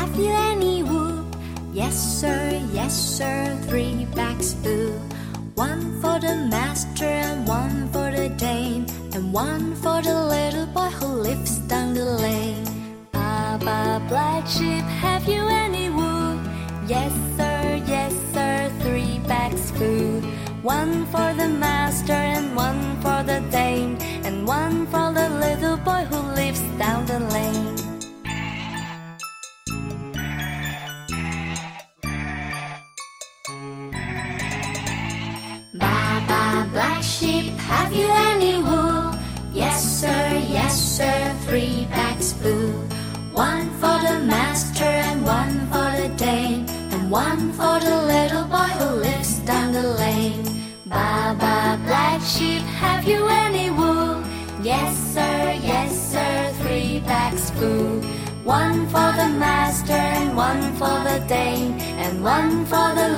have you any wool? Yes, sir, yes, sir, three bags full. One for the master and one for the dame, and one for the little boy who lives down the lane. Baa Baa Black Sheep, have you any wool? Yes, sir, yes, sir, three bags full. One for the master have you any wool? Yes, sir, yes, sir, three bags blue. One for the master and one for the dame, and one for the little boy who lives down the lane. Baa baa black sheep, have you any wool? Yes, sir, yes, sir, three bags blue. One for the master and one for the dame, and one for the